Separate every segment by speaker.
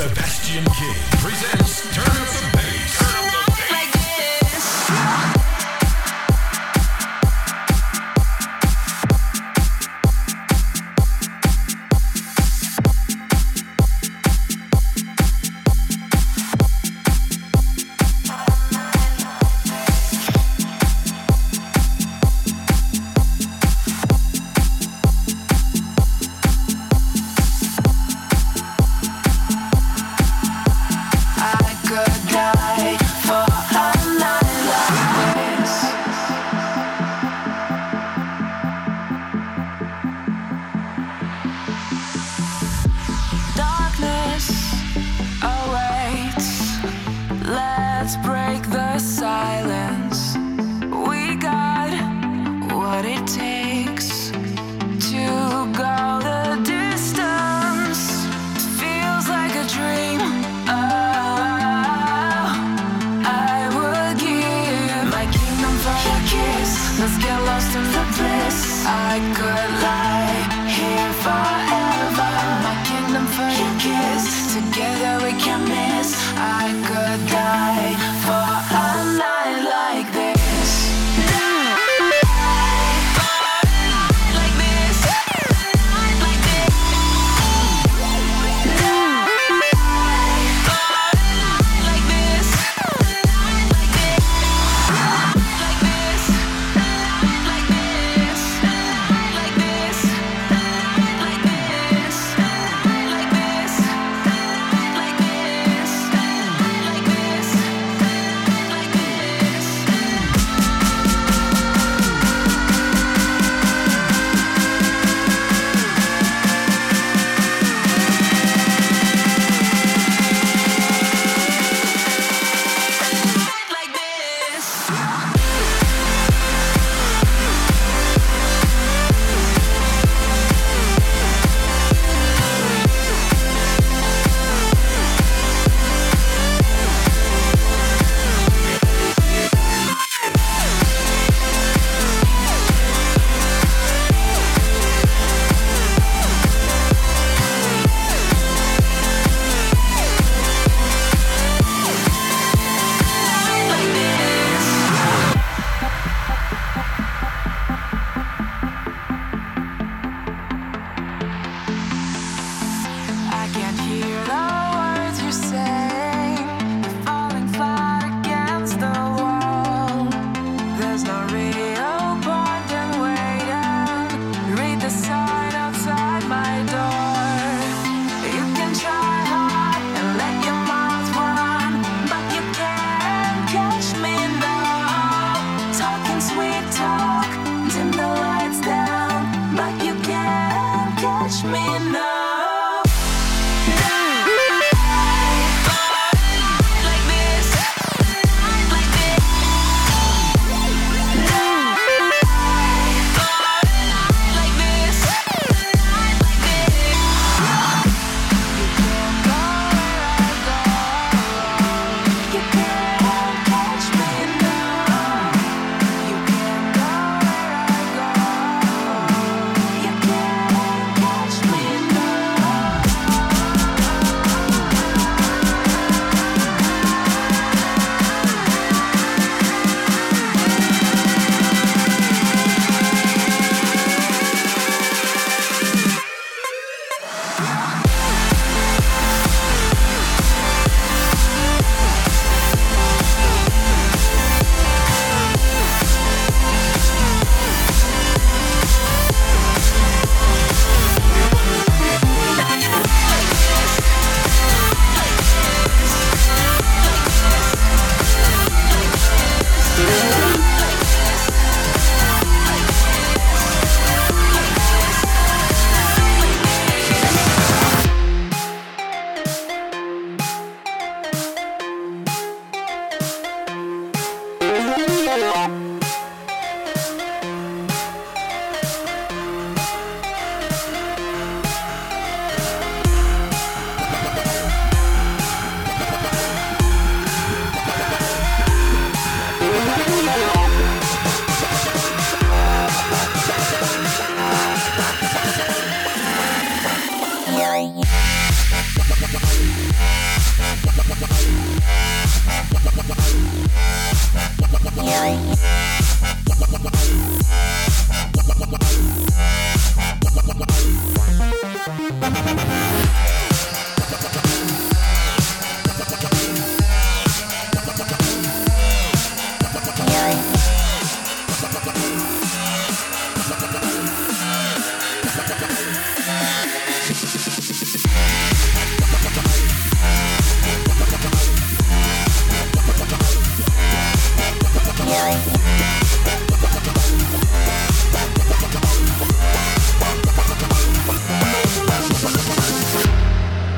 Speaker 1: Sebastian King presents Turn Up the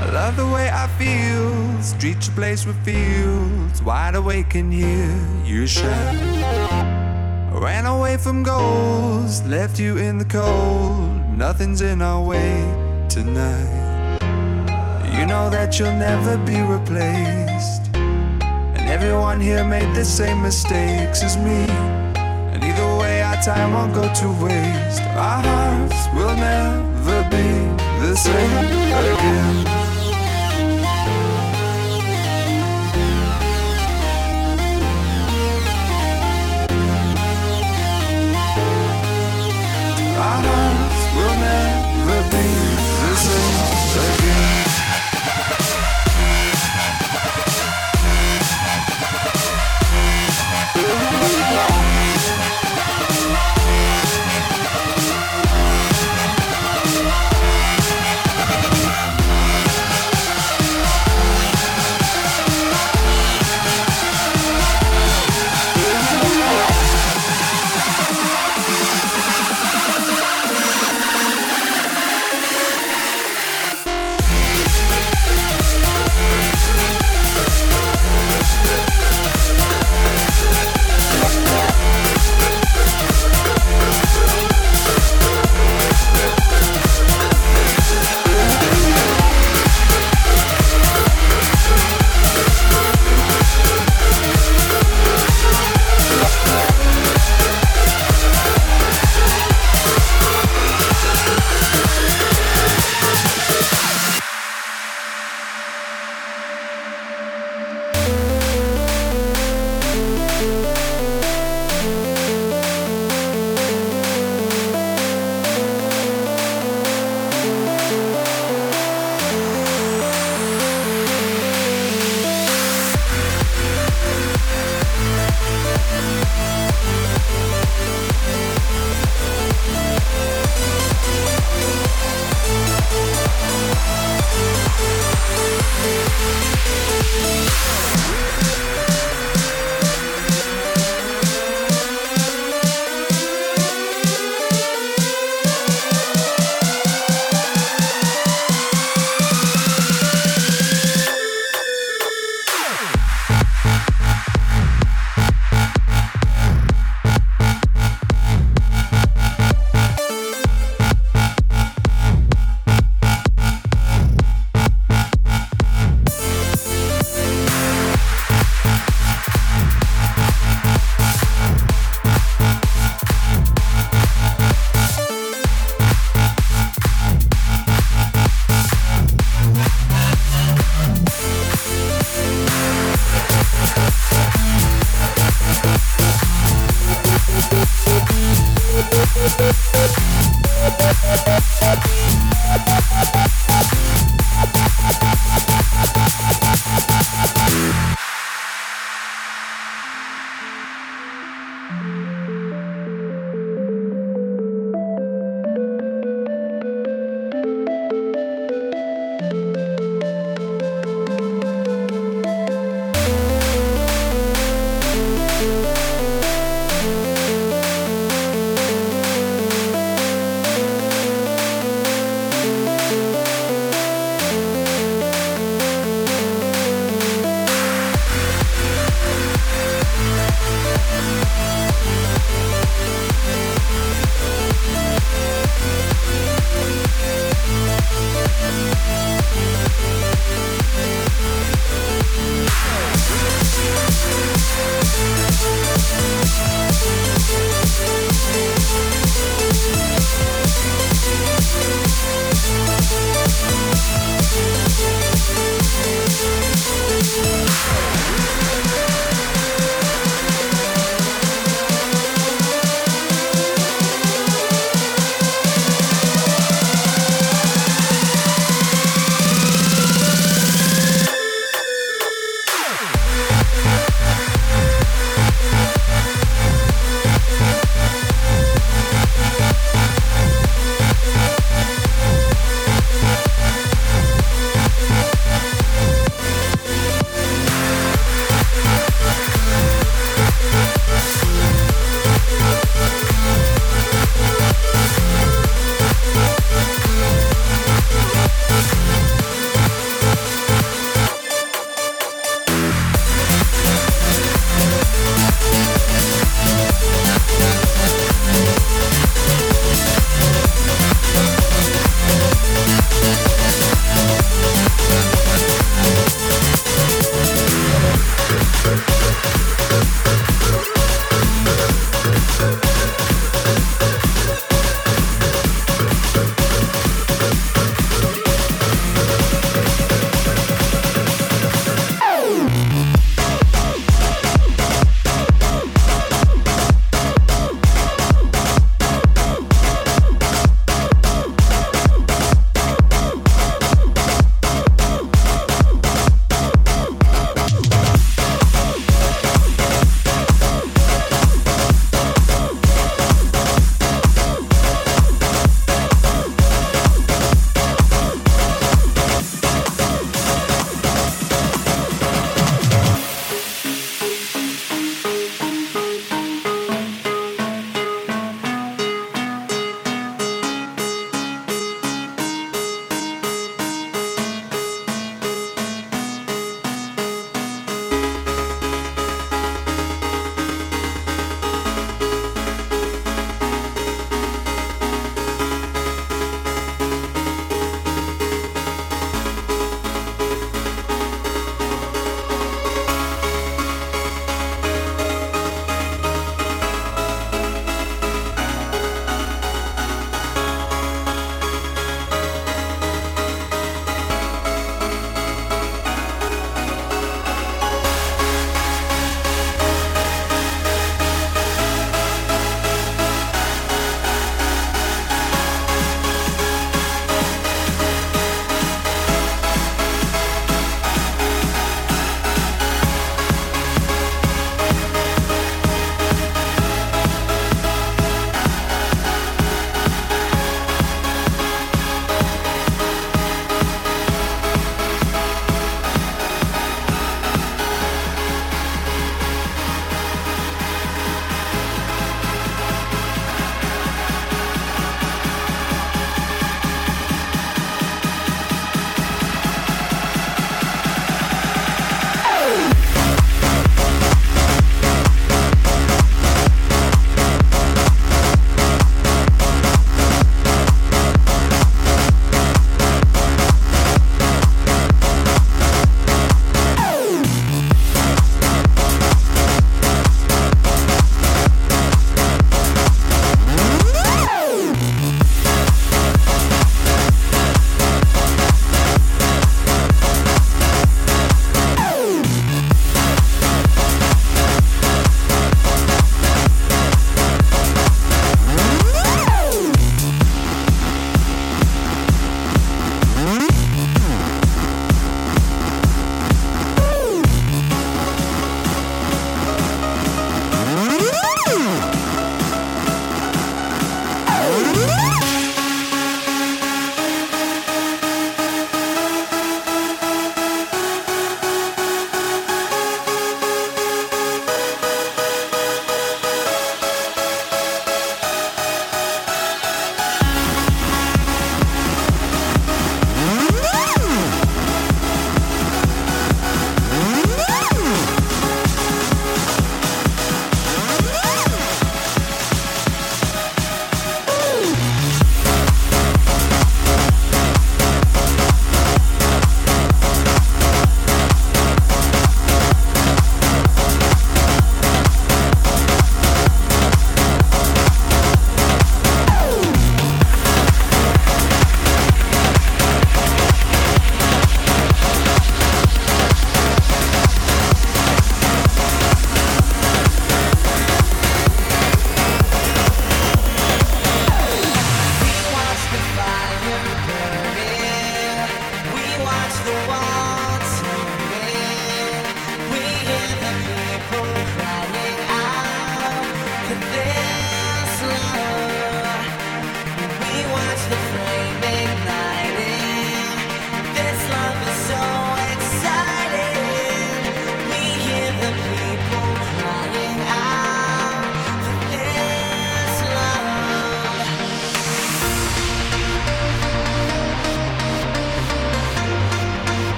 Speaker 2: i love the way i
Speaker 3: feel. Street's a place reveals wide awake and hear you shout ran away from goals. Left you in the cold. Nothing's in our way tonight. You know that you'll never be replaced. Everyone here made the same mistakes as me. And either way, our time won't go to waste. Our hearts will never be the same again.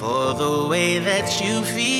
Speaker 4: For the way that you feel.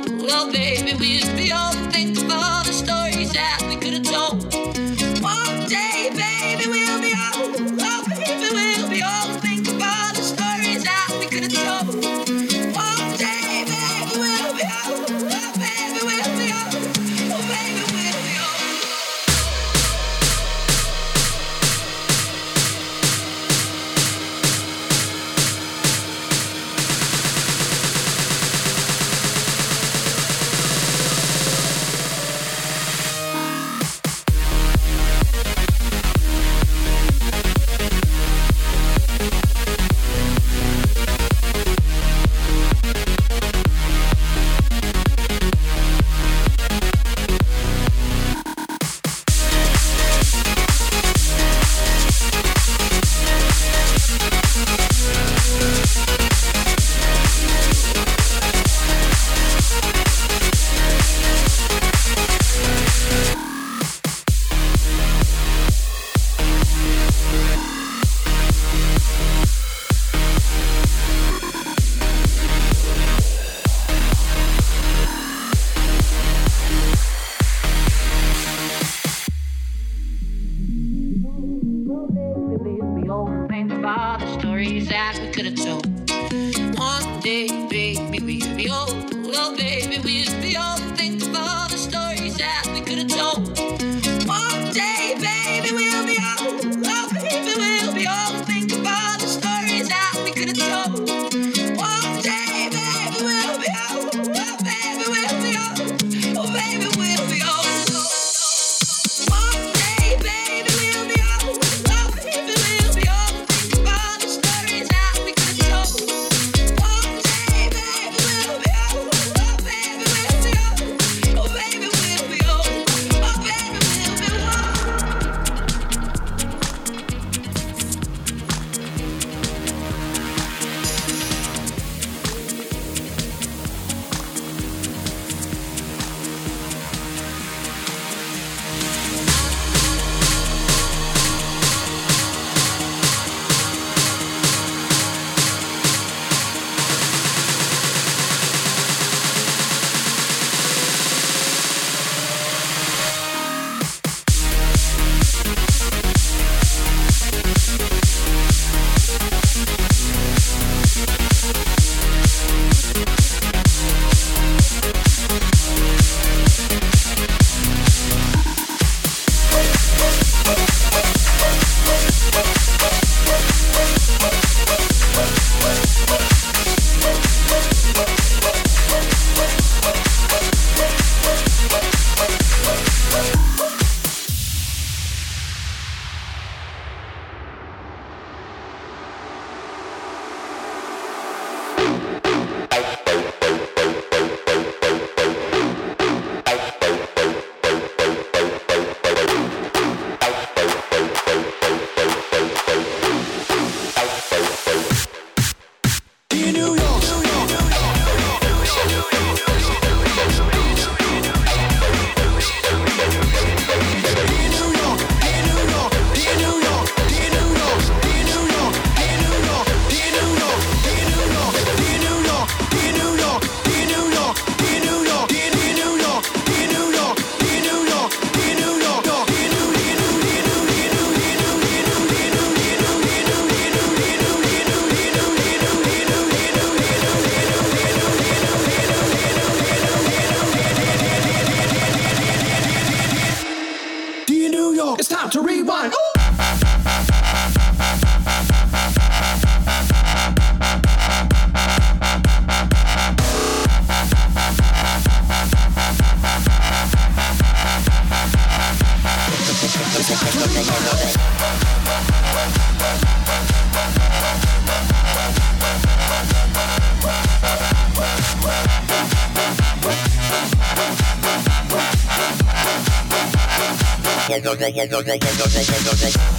Speaker 5: que, que, que, que,
Speaker 6: que, que,